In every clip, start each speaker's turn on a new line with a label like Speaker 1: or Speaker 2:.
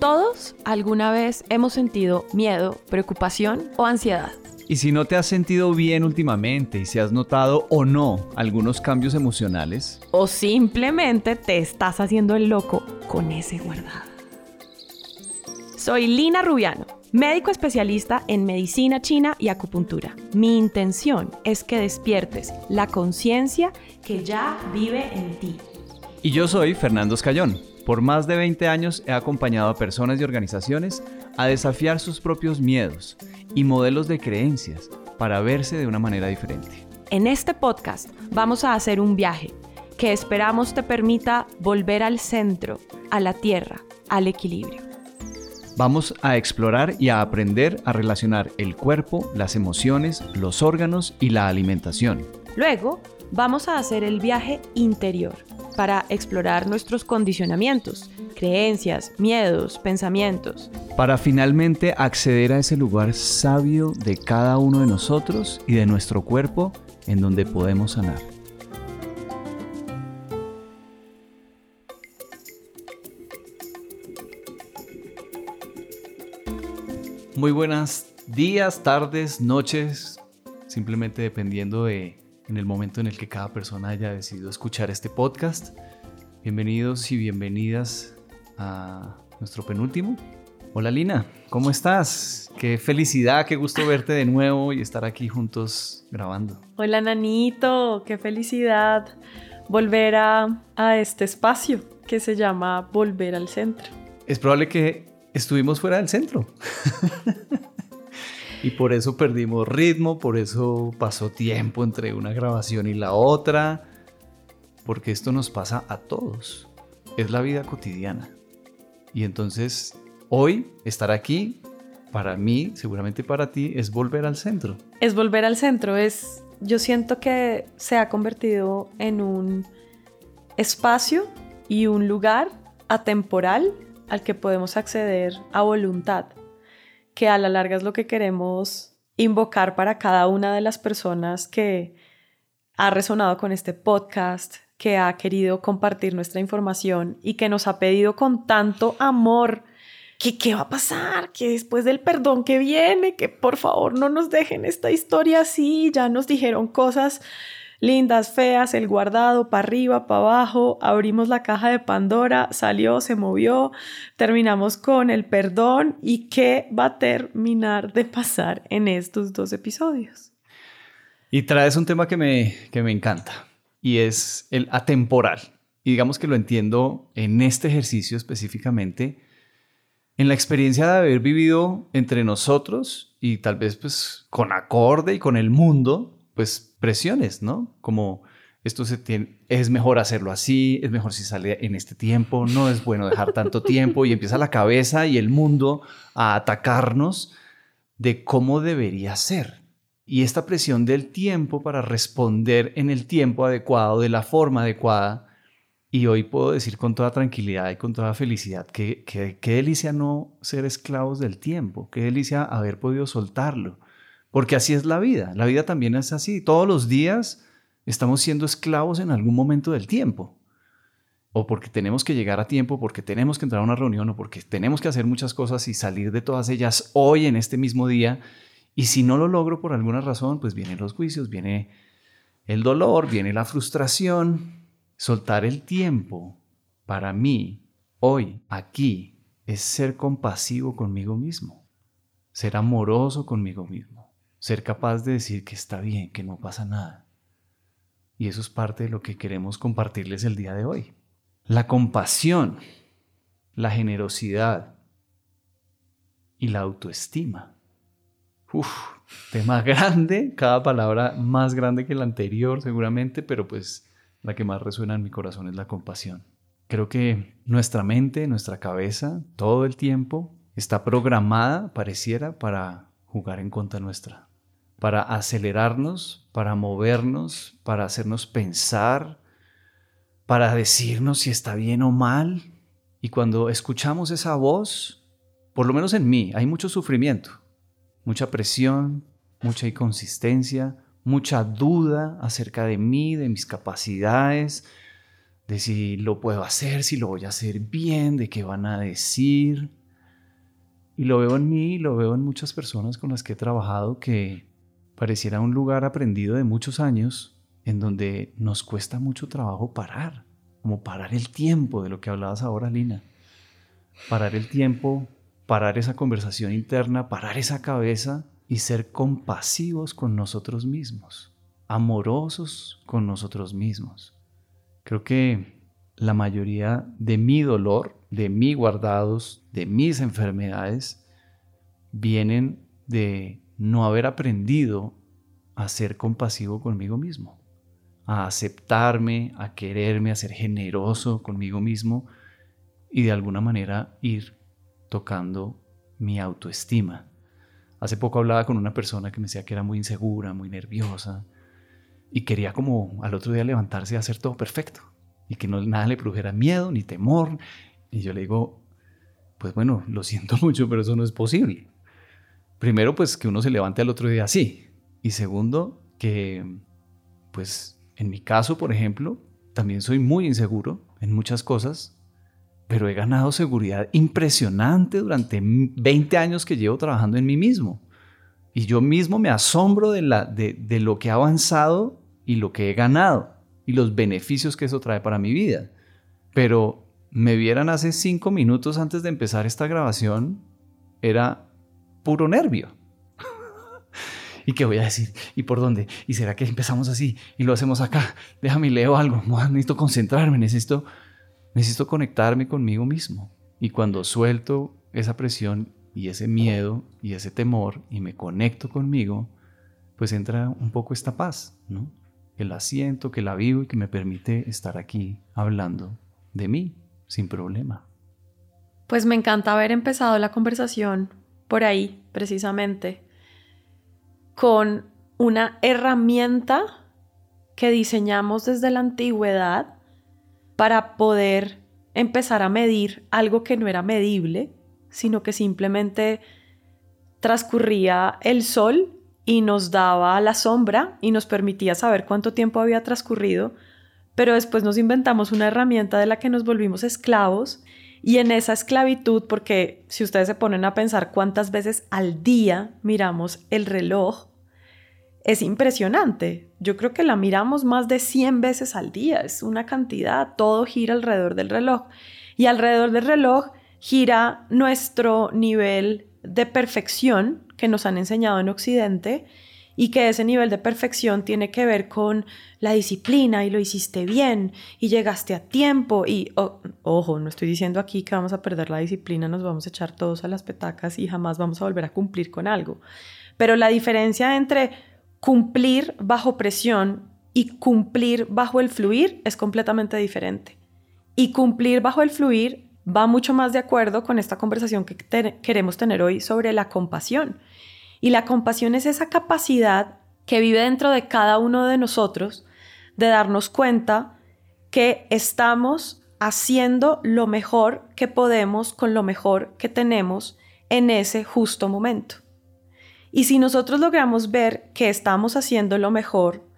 Speaker 1: Todos alguna vez hemos sentido miedo, preocupación o ansiedad.
Speaker 2: Y si no te has sentido bien últimamente y si has notado o no algunos cambios emocionales,
Speaker 1: o simplemente te estás haciendo el loco con ese guardado. Soy Lina Rubiano, médico especialista en medicina china y acupuntura. Mi intención es que despiertes la conciencia que ya vive en ti.
Speaker 2: Y yo soy Fernando Escayón. Por más de 20 años he acompañado a personas y organizaciones a desafiar sus propios miedos y modelos de creencias para verse de una manera diferente.
Speaker 1: En este podcast vamos a hacer un viaje que esperamos te permita volver al centro, a la tierra, al equilibrio.
Speaker 2: Vamos a explorar y a aprender a relacionar el cuerpo, las emociones, los órganos y la alimentación.
Speaker 1: Luego, vamos a hacer el viaje interior para explorar nuestros condicionamientos, creencias, miedos, pensamientos.
Speaker 2: Para finalmente acceder a ese lugar sabio de cada uno de nosotros y de nuestro cuerpo en donde podemos sanar. Muy buenas días, tardes, noches, simplemente dependiendo de en el momento en el que cada persona haya decidido escuchar este podcast. Bienvenidos y bienvenidas a nuestro penúltimo. Hola Lina, ¿cómo estás? Qué felicidad, qué gusto verte de nuevo y estar aquí juntos grabando.
Speaker 1: Hola Nanito, qué felicidad volver a, a este espacio que se llama Volver al Centro.
Speaker 2: Es probable que estuvimos fuera del centro. y por eso perdimos ritmo, por eso pasó tiempo entre una grabación y la otra, porque esto nos pasa a todos. Es la vida cotidiana. Y entonces hoy estar aquí, para mí, seguramente para ti, es volver al centro.
Speaker 1: Es volver al centro, es, yo siento que se ha convertido en un espacio y un lugar atemporal al que podemos acceder a voluntad, que a la larga es lo que queremos invocar para cada una de las personas que ha resonado con este podcast, que ha querido compartir nuestra información y que nos ha pedido con tanto amor que qué va a pasar, que después del perdón que viene, que por favor no nos dejen esta historia así, ya nos dijeron cosas lindas, feas, el guardado, para arriba, para abajo, abrimos la caja de Pandora, salió, se movió, terminamos con el perdón y qué va a terminar de pasar en estos dos episodios.
Speaker 2: Y traes un tema que me, que me encanta y es el atemporal. Y digamos que lo entiendo en este ejercicio específicamente, en la experiencia de haber vivido entre nosotros y tal vez pues con acorde y con el mundo, pues presiones, ¿no? Como esto se tiene, es mejor hacerlo así, es mejor si sale en este tiempo, no es bueno dejar tanto tiempo y empieza la cabeza y el mundo a atacarnos de cómo debería ser. Y esta presión del tiempo para responder en el tiempo adecuado, de la forma adecuada. Y hoy puedo decir con toda tranquilidad y con toda felicidad que qué delicia no ser esclavos del tiempo, qué delicia haber podido soltarlo porque así es la vida. La vida también es así. Todos los días estamos siendo esclavos en algún momento del tiempo. O porque tenemos que llegar a tiempo, porque tenemos que entrar a una reunión, o porque tenemos que hacer muchas cosas y salir de todas ellas hoy, en este mismo día. Y si no lo logro por alguna razón, pues vienen los juicios, viene el dolor, viene la frustración. Soltar el tiempo para mí, hoy, aquí, es ser compasivo conmigo mismo, ser amoroso conmigo mismo ser capaz de decir que está bien, que no pasa nada. Y eso es parte de lo que queremos compartirles el día de hoy. La compasión, la generosidad y la autoestima. Uf, tema grande, cada palabra más grande que la anterior seguramente, pero pues la que más resuena en mi corazón es la compasión. Creo que nuestra mente, nuestra cabeza, todo el tiempo está programada, pareciera, para jugar en contra nuestra para acelerarnos, para movernos, para hacernos pensar, para decirnos si está bien o mal. Y cuando escuchamos esa voz, por lo menos en mí, hay mucho sufrimiento, mucha presión, mucha inconsistencia, mucha duda acerca de mí, de mis capacidades, de si lo puedo hacer, si lo voy a hacer bien, de qué van a decir. Y lo veo en mí lo veo en muchas personas con las que he trabajado que pareciera un lugar aprendido de muchos años en donde nos cuesta mucho trabajo parar, como parar el tiempo de lo que hablabas ahora, Lina. Parar el tiempo, parar esa conversación interna, parar esa cabeza y ser compasivos con nosotros mismos, amorosos con nosotros mismos. Creo que la mayoría de mi dolor, de mis guardados, de mis enfermedades, vienen de no haber aprendido a ser compasivo conmigo mismo, a aceptarme, a quererme, a ser generoso conmigo mismo y de alguna manera ir tocando mi autoestima. Hace poco hablaba con una persona que me decía que era muy insegura, muy nerviosa y quería como al otro día levantarse y hacer todo perfecto y que no, nada le produjera miedo ni temor. Y yo le digo, pues bueno, lo siento mucho, pero eso no es posible. Primero, pues que uno se levante al otro día así. Y segundo, que pues en mi caso, por ejemplo, también soy muy inseguro en muchas cosas, pero he ganado seguridad impresionante durante 20 años que llevo trabajando en mí mismo. Y yo mismo me asombro de, la, de, de lo que he avanzado y lo que he ganado y los beneficios que eso trae para mi vida. Pero me vieran hace cinco minutos antes de empezar esta grabación, era puro nervio. ¿Y qué voy a decir? ¿Y por dónde? ¿Y será que empezamos así y lo hacemos acá? Déjame leo algo. Necesito concentrarme, necesito, necesito conectarme conmigo mismo. Y cuando suelto esa presión y ese miedo y ese temor y me conecto conmigo, pues entra un poco esta paz, ¿no? que la siento, que la vivo y que me permite estar aquí hablando de mí sin problema.
Speaker 1: Pues me encanta haber empezado la conversación por ahí, precisamente, con una herramienta que diseñamos desde la antigüedad para poder empezar a medir algo que no era medible, sino que simplemente transcurría el sol y nos daba la sombra y nos permitía saber cuánto tiempo había transcurrido, pero después nos inventamos una herramienta de la que nos volvimos esclavos y en esa esclavitud, porque si ustedes se ponen a pensar cuántas veces al día miramos el reloj, es impresionante. Yo creo que la miramos más de 100 veces al día, es una cantidad, todo gira alrededor del reloj. Y alrededor del reloj gira nuestro nivel de perfección que nos han enseñado en Occidente y que ese nivel de perfección tiene que ver con la disciplina y lo hiciste bien y llegaste a tiempo y ojo, no estoy diciendo aquí que vamos a perder la disciplina, nos vamos a echar todos a las petacas y jamás vamos a volver a cumplir con algo. Pero la diferencia entre cumplir bajo presión y cumplir bajo el fluir es completamente diferente. Y cumplir bajo el fluir va mucho más de acuerdo con esta conversación que queremos tener hoy sobre la compasión. Y la compasión es esa capacidad que vive dentro de cada uno de nosotros de darnos cuenta que estamos haciendo lo mejor que podemos con lo mejor que tenemos en ese justo momento. Y si nosotros logramos ver que estamos haciendo lo mejor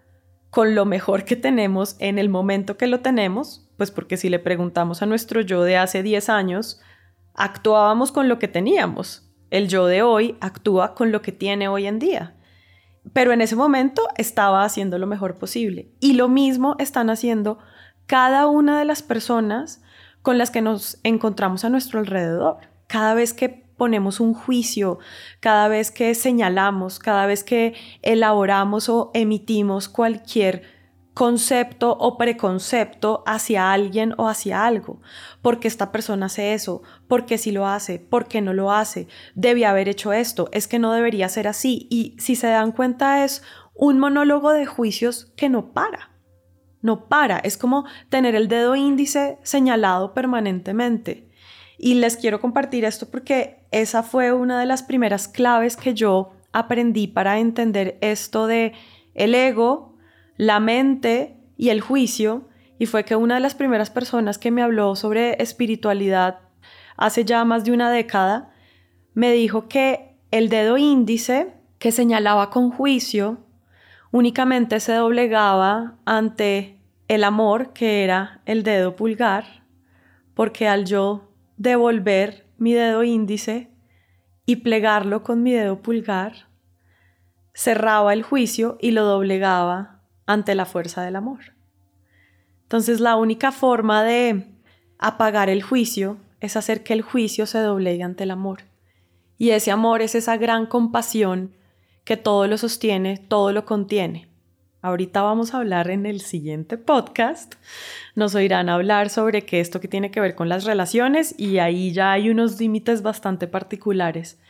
Speaker 1: con lo mejor que tenemos en el momento que lo tenemos, pues porque si le preguntamos a nuestro yo de hace 10 años, actuábamos con lo que teníamos. El yo de hoy actúa con lo que tiene hoy en día. Pero en ese momento estaba haciendo lo mejor posible. Y lo mismo están haciendo cada una de las personas con las que nos encontramos a nuestro alrededor. Cada vez que ponemos un juicio, cada vez que señalamos, cada vez que elaboramos o emitimos cualquier concepto o preconcepto hacia alguien o hacia algo. porque esta persona hace eso? porque si lo hace? ¿Por qué no lo hace? Debía haber hecho esto. Es que no debería ser así. Y si se dan cuenta es un monólogo de juicios que no para. No para. Es como tener el dedo índice señalado permanentemente. Y les quiero compartir esto porque esa fue una de las primeras claves que yo aprendí para entender esto de el ego, la mente y el juicio. Y fue que una de las primeras personas que me habló sobre espiritualidad hace ya más de una década me dijo que el dedo índice que señalaba con juicio únicamente se doblegaba ante el amor que era el dedo pulgar, porque al yo devolver mi dedo índice y plegarlo con mi dedo pulgar, cerraba el juicio y lo doblegaba ante la fuerza del amor. Entonces la única forma de apagar el juicio es hacer que el juicio se doblegue ante el amor. Y ese amor es esa gran compasión que todo lo sostiene, todo lo contiene. Ahorita vamos a hablar en el siguiente podcast. Nos oirán hablar sobre qué esto que tiene que ver con las relaciones y ahí ya hay unos límites bastante particulares.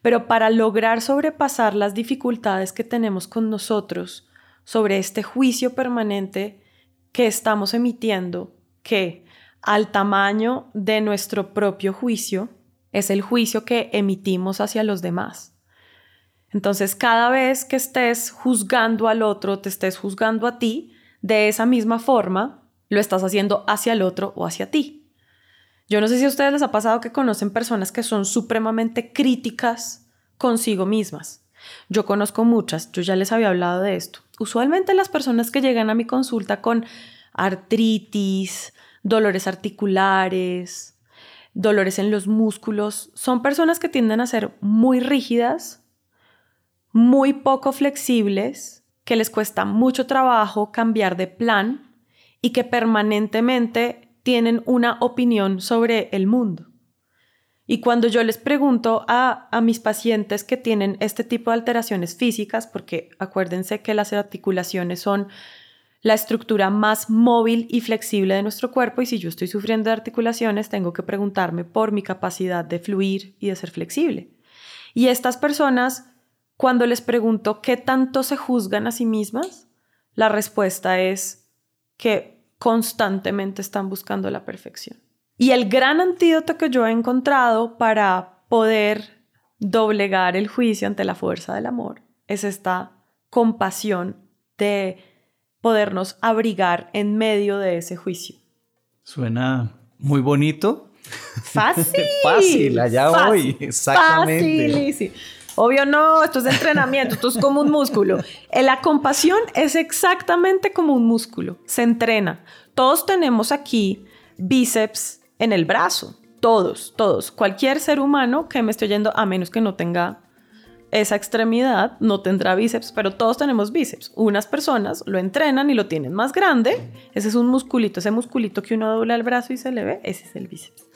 Speaker 1: Pero para lograr sobrepasar las dificultades que tenemos con nosotros sobre este juicio permanente que estamos emitiendo, que al tamaño de nuestro propio juicio es el juicio que emitimos hacia los demás. Entonces, cada vez que estés juzgando al otro, te estés juzgando a ti, de esa misma forma, lo estás haciendo hacia el otro o hacia ti. Yo no sé si a ustedes les ha pasado que conocen personas que son supremamente críticas consigo mismas. Yo conozco muchas, yo ya les había hablado de esto. Usualmente las personas que llegan a mi consulta con artritis, dolores articulares, dolores en los músculos, son personas que tienden a ser muy rígidas, muy poco flexibles, que les cuesta mucho trabajo cambiar de plan y que permanentemente tienen una opinión sobre el mundo. Y cuando yo les pregunto a, a, mis pacientes que tienen este tipo de alteraciones físicas, porque acuérdense que las articulaciones son la estructura más móvil y flexible de nuestro cuerpo y si yo estoy sufriendo de articulaciones, tengo que preguntarme por mi capacidad de fluir y de ser flexible. Y estas personas, cuando les pregunto qué tanto se juzgan a sí mismas, la respuesta es que constantemente están buscando la perfección. Y el gran antídoto que yo he encontrado para poder doblegar el juicio ante la fuerza del amor es esta compasión de podernos abrigar en medio de ese juicio.
Speaker 2: Suena muy bonito.
Speaker 1: Fácil.
Speaker 2: Fácil, allá voy, exactamente.
Speaker 1: Fácil. Obvio no, esto es de entrenamiento, esto es como un músculo. La compasión es exactamente como un músculo, se entrena. Todos tenemos aquí bíceps en el brazo, todos, todos. Cualquier ser humano que me esté oyendo, a menos que no tenga esa extremidad no tendrá bíceps, pero todos tenemos bíceps. Unas personas lo entrenan y lo tienen más grande. Ese es un musculito, ese musculito que uno dobla el brazo y se le ve, ese es el bíceps.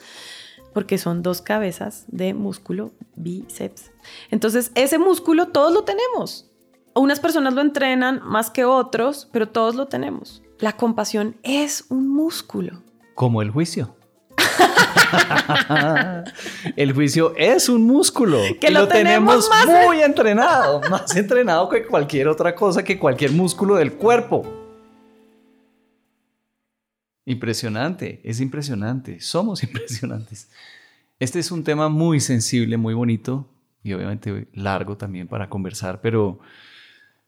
Speaker 1: Porque son dos cabezas de músculo bíceps. Entonces, ese músculo todos lo tenemos. Unas personas lo entrenan más que otros, pero todos lo tenemos. La compasión es un músculo.
Speaker 2: Como el juicio. el juicio es un músculo
Speaker 1: que lo, tenemos,
Speaker 2: muy entrenado, más entrenado que cualquier otra cosa, que cualquier músculo del cuerpo. Impresionante, es impresionante, somos impresionantes. Este es un tema muy sensible, muy bonito y obviamente largo también para conversar, pero,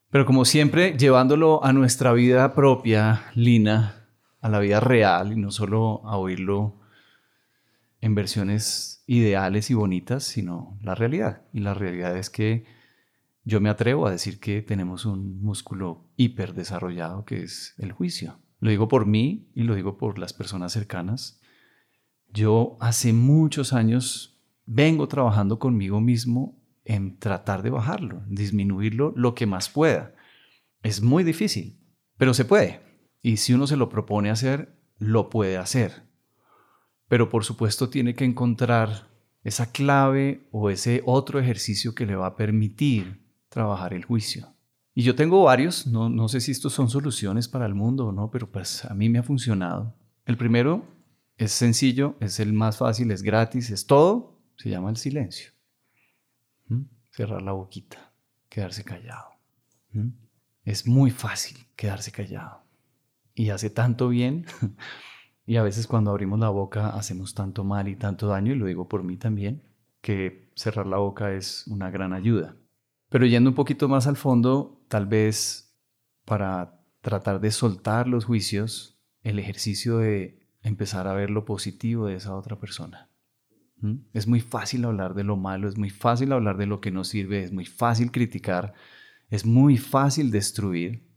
Speaker 2: pero como siempre, llevándolo a nuestra vida propia, Lina, a la vida real y no solo a oírlo en versiones ideales y bonitas, sino la realidad. Y la realidad es que yo me atrevo a decir que tenemos un músculo hiper desarrollado que es el juicio. Lo digo por mí y lo digo por las personas cercanas. Yo hace muchos años vengo trabajando conmigo mismo en tratar de bajarlo, disminuirlo lo que más pueda. Es muy difícil, pero se puede. Y si uno se lo propone hacer, lo puede hacer pero por supuesto tiene que encontrar esa clave o ese otro ejercicio que le va a permitir trabajar el juicio. Y yo tengo varios, no, no sé si estos son soluciones para el mundo o no, pero pues a mí me ha funcionado. El primero es sencillo, es el más fácil, es gratis, es todo, se llama el silencio. ¿Mm? Cerrar la boquita, quedarse callado. ¿Mm? Es muy fácil quedarse callado. Y hace tanto bien Y a veces cuando abrimos la boca hacemos tanto mal y tanto daño, y lo digo por mí también, que cerrar la boca es una gran ayuda. Pero yendo un poquito más al fondo, tal vez para tratar de soltar los juicios, el ejercicio de empezar a ver lo positivo de esa otra persona. ¿Mm? Es muy fácil hablar de lo malo, es muy fácil hablar de lo que no sirve, es muy fácil criticar, es muy fácil destruir,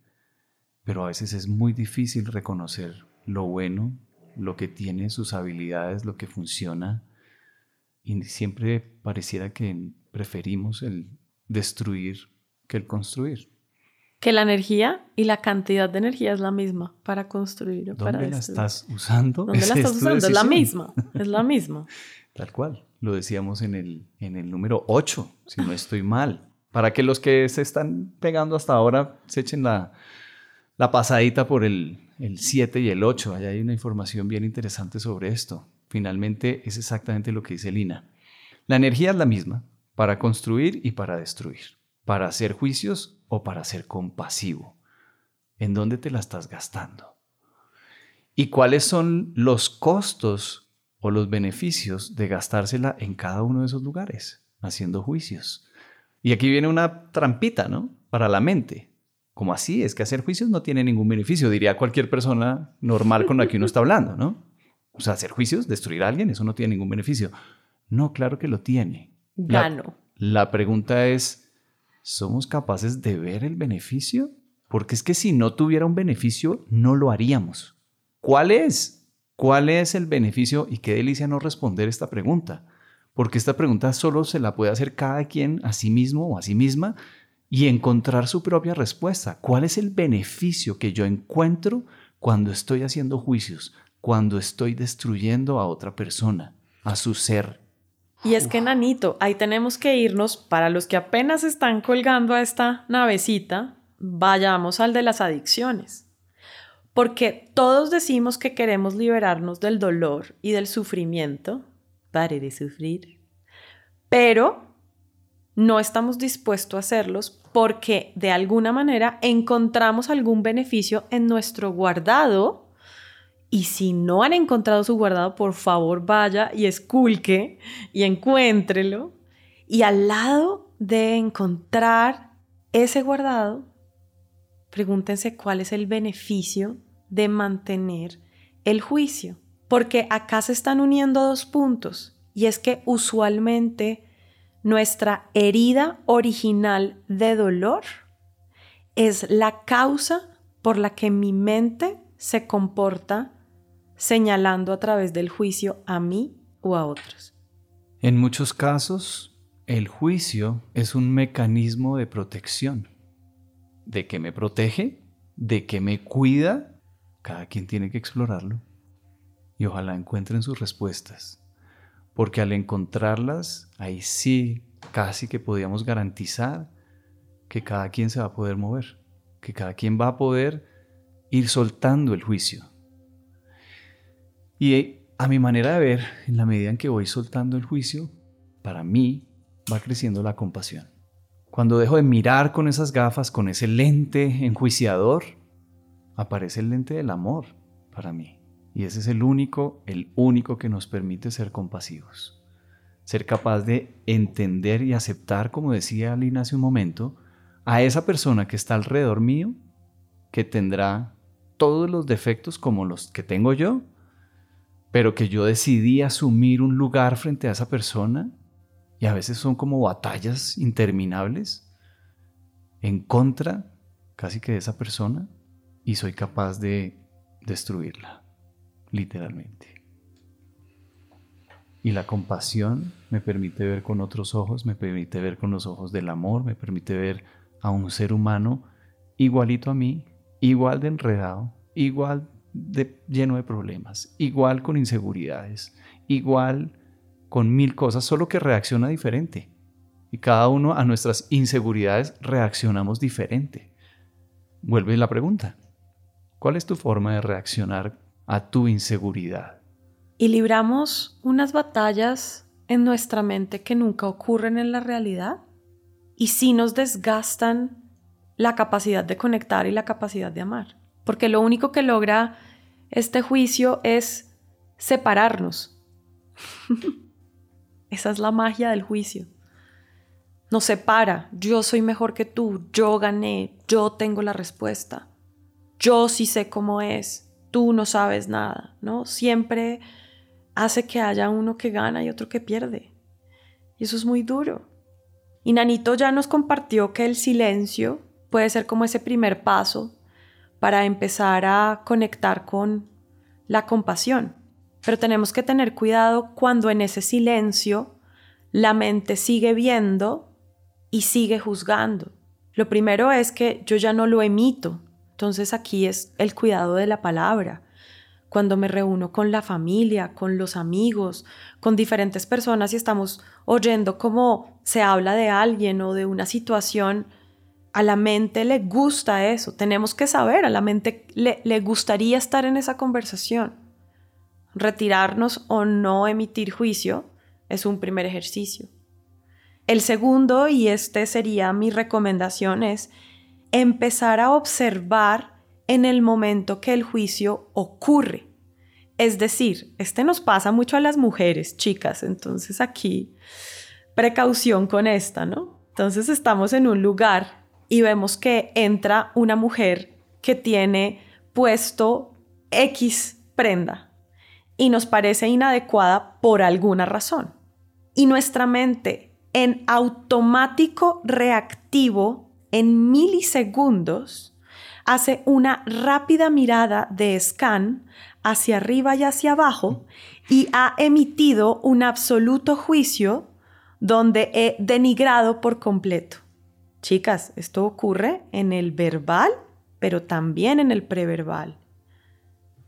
Speaker 2: pero a veces es muy difícil reconocer lo bueno lo que tiene sus habilidades, lo que funciona y siempre pareciera que preferimos el destruir que el construir.
Speaker 1: Que la energía y la cantidad de energía es la misma para construir o
Speaker 2: ¿Dónde
Speaker 1: para
Speaker 2: la
Speaker 1: destruir.
Speaker 2: estás usando?
Speaker 1: ¿Dónde la estás
Speaker 2: tu
Speaker 1: usando? Es la misma, es la misma.
Speaker 2: Tal cual. Lo decíamos en el, en el número 8, si no estoy mal. Para que los que se están pegando hasta ahora se echen la, la pasadita por el, el 7 y el 8. Allá hay una información bien interesante sobre esto. Finalmente es exactamente lo que dice Lina. La energía es la misma para construir y para destruir, para hacer juicios o para ser compasivo. ¿En dónde te la estás gastando? ¿Y cuáles son los costos o los beneficios de gastársela en cada uno de esos lugares, haciendo juicios? Y aquí viene una trampita, ¿no? Para la mente. Como así? Es que hacer juicios no tiene ningún beneficio, diría cualquier persona normal con la que uno está hablando, ¿no? O sea, hacer juicios, destruir a alguien, eso no tiene ningún beneficio. No, claro que lo tiene. La-
Speaker 1: Gano.
Speaker 2: la pregunta es, ¿somos capaces de ver el beneficio? Porque es que si no tuviera un beneficio, no lo haríamos. ¿Cuál es? ¿Cuál es el beneficio? Y qué delicia no responder esta pregunta. Porque esta pregunta solo se la puede hacer cada quien a sí mismo o a sí misma y encontrar su propia respuesta. ¿Cuál es el beneficio que yo encuentro cuando estoy haciendo juicios, cuando estoy destruyendo a otra persona, a su ser?
Speaker 1: Y es que, Nanito, ahí tenemos que irnos, para los que apenas están colgando a esta navecita, vayamos al de las adicciones. Porque todos decimos que queremos liberarnos del dolor y del sufrimiento, pare de sufrir, pero no estamos dispuestos a hacerlos porque de alguna manera encontramos algún beneficio en nuestro guardado y si no han encontrado su guardado, por favor vaya y esculque y encuéntrelo. Y al lado de encontrar ese guardado, pregúntense cuál es el beneficio de mantener el juicio. Porque acá se están uniendo dos puntos. Y es que usualmente nuestra herida original de dolor es la causa por la que mi mente se comporta señalando a través del juicio a mí o a otros.
Speaker 2: En muchos casos, el juicio es un mecanismo de protección. ¿De qué me protege? ¿De qué me cuida? Cada quien tiene que explorarlo. Y ojalá encuentren sus respuestas. Porque al encontrarlas, ahí sí casi que podíamos garantizar que cada quien se va a poder mover. Que cada quien va a poder ir soltando el juicio. Y a mi manera de ver, en la medida en que voy soltando el juicio, para mí va creciendo la compasión. Cuando dejo de mirar con esas gafas, con ese lente enjuiciador, aparece el lente del amor para mí. Y ese es el único, el único que nos permite ser compasivos. Ser capaz de entender y aceptar, como decía Lina hace un momento, a esa persona que está alrededor mío, que tendrá todos los defectos como los que tengo yo, pero que yo decidí asumir un lugar frente a esa persona y a veces son como batallas interminables en contra casi que de esa persona y soy capaz de destruirla, literalmente. Y la compasión me permite ver con otros ojos, me permite ver con los ojos del amor, me permite ver a un ser humano igualito a mí, igual de enredado, igual de lleno de problemas, igual con inseguridades, igual con mil cosas, solo que reacciona diferente. Y cada uno a nuestras inseguridades reaccionamos diferente. Vuelve la pregunta. ¿Cuál es tu forma de reaccionar a tu inseguridad?
Speaker 1: Y libramos unas batallas en nuestra mente que nunca ocurren en la realidad y sí nos desgastan la capacidad de conectar y la capacidad de amar. Porque lo único que logra este juicio es separarnos. Esa es la magia del juicio. Nos separa. Yo soy mejor que tú. Yo gané. Yo tengo la respuesta. Yo sí sé cómo es. Tú no sabes nada, ¿no? Siempre hace que haya uno que gana y otro que pierde. Y eso es muy duro. Y Nanito ya nos compartió que el silencio puede ser como ese primer paso para empezar a conectar con la compasión. Pero tenemos que tener cuidado cuando en ese silencio la mente sigue viendo y sigue juzgando. Lo primero es que yo ya no lo emito. Entonces aquí es el cuidado de la palabra. Cuando me reúno con la familia, con los amigos, con diferentes personas y estamos oyendo cómo se habla de alguien o de una situación, a la mente le gusta eso. Tenemos que saber, a la mente le, le gustaría estar en esa conversación. Retirarnos o no emitir juicio es un primer ejercicio. El segundo, y este sería mi recomendación, es empezar a observar en el momento que el juicio ocurre. Es decir, este nos pasa mucho a las mujeres, chicas, entonces aquí precaución con esta, ¿no? Entonces estamos en un lugar y vemos que entra una mujer que tiene puesto X prenda y nos parece inadecuada por alguna razón. Y nuestra mente en automático reactivo, en milisegundos, hace una rápida mirada de scan hacia arriba y hacia abajo y ha emitido un absoluto juicio donde he denigrado por completo. Chicas, esto ocurre en el verbal, pero también en el preverbal.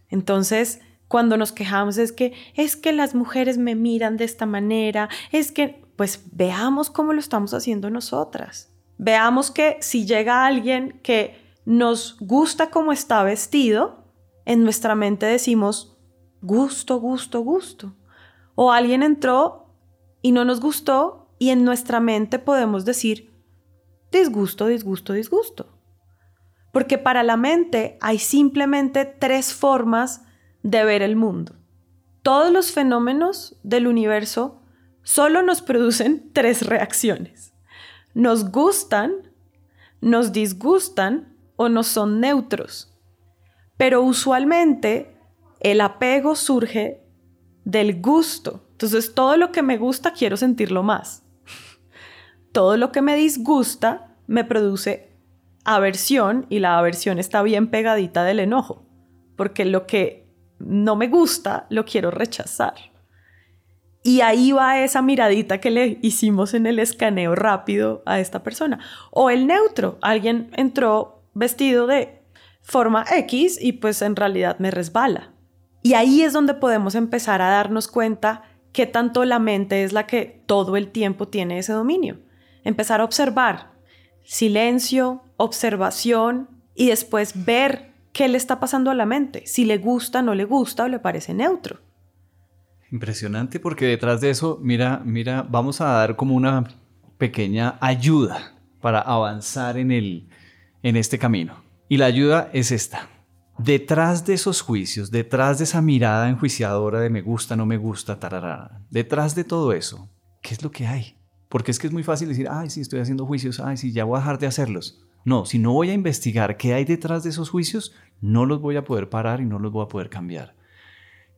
Speaker 1: Entonces, cuando nos quejamos es que es que las mujeres me miran de esta manera, es que pues veamos cómo lo estamos haciendo nosotras. Veamos que si llega alguien que nos gusta cómo está vestido, en nuestra mente decimos gusto, gusto, gusto. O alguien entró y no nos gustó y en nuestra mente podemos decir disgusto, disgusto, disgusto. Porque para la mente hay simplemente tres formas de ver el mundo. Todos los fenómenos del universo solo nos producen tres reacciones. Nos gustan, nos disgustan o nos son neutros. Pero usualmente el apego surge del gusto. Entonces todo lo que me gusta quiero sentirlo más todo lo que me disgusta me produce aversión y la aversión está bien pegadita del enojo, porque lo que no me gusta lo quiero rechazar. Y ahí va esa miradita que le hicimos en el escaneo rápido a esta persona. O el neutro, alguien entró vestido de forma X y pues en realidad me resbala. Y ahí es donde podemos empezar a darnos cuenta que tanto la mente es la que todo el tiempo tiene ese dominio empezar a observar silencio, observación y después ver qué le está pasando a la mente, si le gusta, no le gusta o le parece neutro.
Speaker 2: Impresionante porque detrás de eso, mira, mira, vamos a dar como una pequeña ayuda para avanzar en, el, en este camino. Y la ayuda es esta. Detrás de esos juicios, detrás de esa mirada enjuiciadora de me gusta, no me gusta, tararara, detrás de todo eso, ¿qué es lo que hay? Porque es que es muy fácil decir, ay, sí, estoy haciendo juicios, ay, sí, ya voy a dejar de hacerlos. No, si no voy a investigar qué hay detrás de esos juicios, no los voy a poder parar y no los voy a poder cambiar.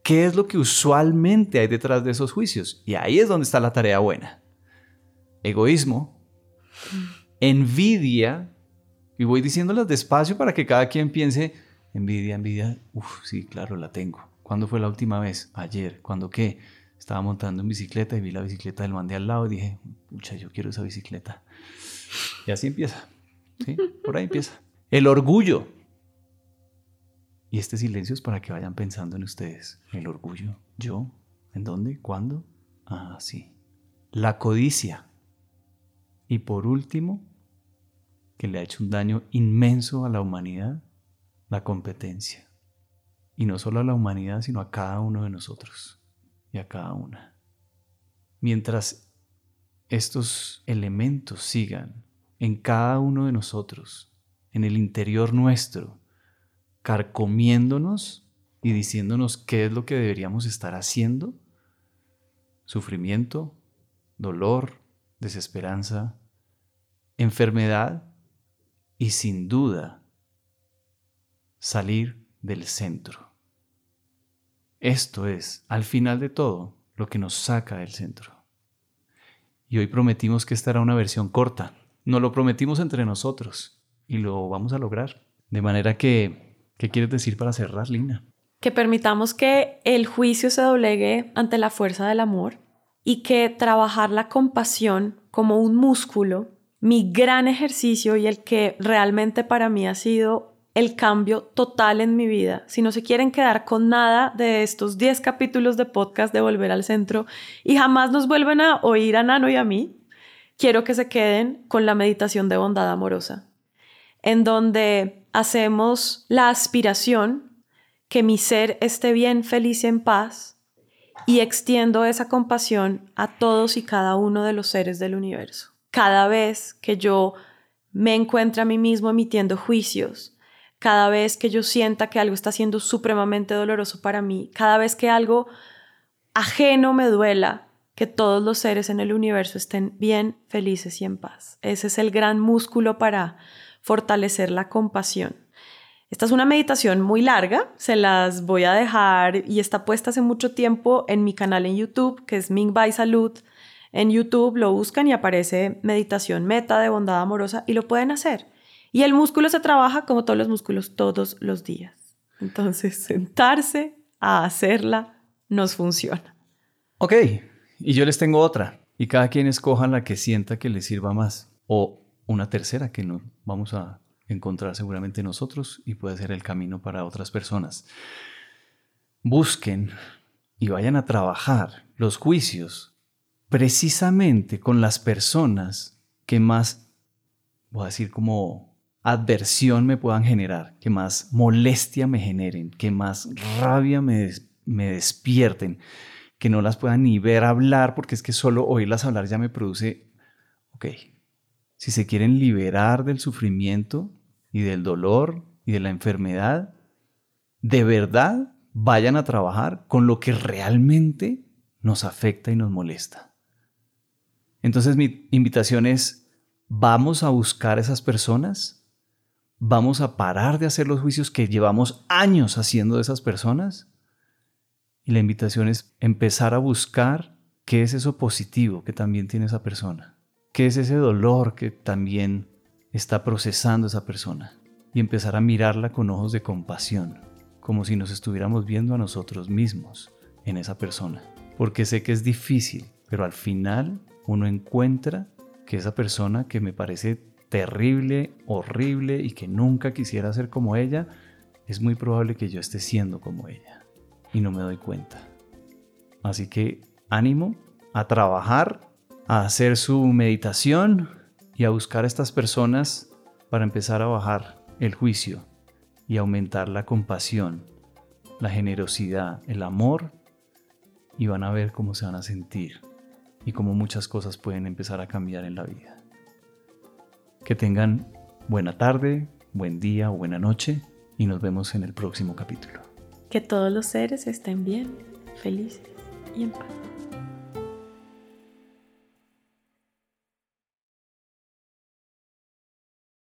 Speaker 2: ¿Qué es lo que usualmente hay detrás de esos juicios? Y ahí es donde está la tarea buena. Egoísmo, envidia, y voy diciéndolas despacio para que cada quien piense, envidia, envidia, uff, sí, claro, la tengo. ¿Cuándo fue la última vez? Ayer. ¿Cuándo qué? Estaba montando en bicicleta y vi la bicicleta del man de al lado y dije, pucha, yo quiero esa bicicleta. Y así empieza. ¿sí? Por ahí empieza. El orgullo. Y este silencio es para que vayan pensando en ustedes. El orgullo. ¿Yo? ¿En dónde? ¿Cuándo? Ah, sí. La codicia. Y por último, que le ha hecho un daño inmenso a la humanidad, la competencia. Y no solo a la humanidad, sino a cada uno de nosotros a cada una. Mientras estos elementos sigan en cada uno de nosotros, en el interior nuestro, carcomiéndonos y diciéndonos qué es lo que deberíamos estar haciendo, sufrimiento, dolor, desesperanza, enfermedad y sin duda salir del centro. Esto es, al final de todo, lo que nos saca del centro. Y hoy prometimos que esta era una versión corta. Nos lo prometimos entre nosotros y lo vamos a lograr. De manera que, ¿qué quieres decir para cerrar, Lina?
Speaker 1: Que permitamos que el juicio se doblegue ante la fuerza del amor y que trabajar la compasión como un músculo, mi gran ejercicio y el que realmente para mí ha sido el cambio total en mi vida. Si no se quieren quedar con nada de estos 10 capítulos de podcast de Volver al Centro y jamás nos vuelven a oír a Nano y a mí, quiero que se queden con la meditación de bondad amorosa, en donde hacemos la aspiración que mi ser esté bien, feliz y en paz, y extiendo esa compasión a todos y cada uno de los seres del universo. Cada vez que yo me encuentro a mí mismo emitiendo juicios, cada vez que yo sienta que algo está siendo supremamente doloroso para mí, cada vez que algo ajeno me duela, que todos los seres en el universo estén bien, felices y en paz. Ese es el gran músculo para fortalecer la compasión. Esta es una meditación muy larga, se las voy a dejar y está puesta hace mucho tiempo en mi canal en YouTube, que es Ming Bai Salud. En YouTube lo buscan y aparece meditación meta de bondad amorosa y lo pueden hacer. Y el músculo se trabaja como todos los músculos todos los días. Entonces, sentarse a hacerla nos funciona.
Speaker 2: Ok, y yo les tengo otra. Y cada quien escoja la que sienta que le sirva más. O una tercera que no vamos a encontrar seguramente nosotros y puede ser el camino para otras personas. Busquen y vayan a trabajar los juicios precisamente con las personas que más, voy a decir como adversión me puedan generar, que más molestia me generen, que más rabia me, me despierten, que no las puedan ni ver hablar, porque es que solo oírlas hablar ya me produce, ok, si se quieren liberar del sufrimiento y del dolor y de la enfermedad, de verdad vayan a trabajar con lo que realmente nos afecta y nos molesta. Entonces mi invitación es, vamos a buscar a esas personas ¿Vamos a parar de hacer los juicios que llevamos años haciendo de esas personas? Y la invitación es empezar a buscar qué es eso positivo que también tiene esa persona. ¿Qué es ese dolor que también está procesando esa persona? Y empezar a mirarla con ojos de compasión, como si nos estuviéramos viendo a nosotros mismos en esa persona. Porque sé que es difícil, pero al final uno encuentra que esa persona que me parece terrible, horrible y que nunca quisiera ser como ella, es muy probable que yo esté siendo como ella y no me doy cuenta. Así que ánimo a trabajar, a hacer su meditación y a buscar a estas personas para empezar a bajar el juicio y aumentar la compasión, la generosidad, el amor y van a ver cómo se van a sentir y cómo muchas cosas pueden empezar a cambiar en la vida. Que tengan buena tarde, buen día o buena noche y nos vemos en el próximo capítulo.
Speaker 1: Que todos los seres estén bien, felices y en paz.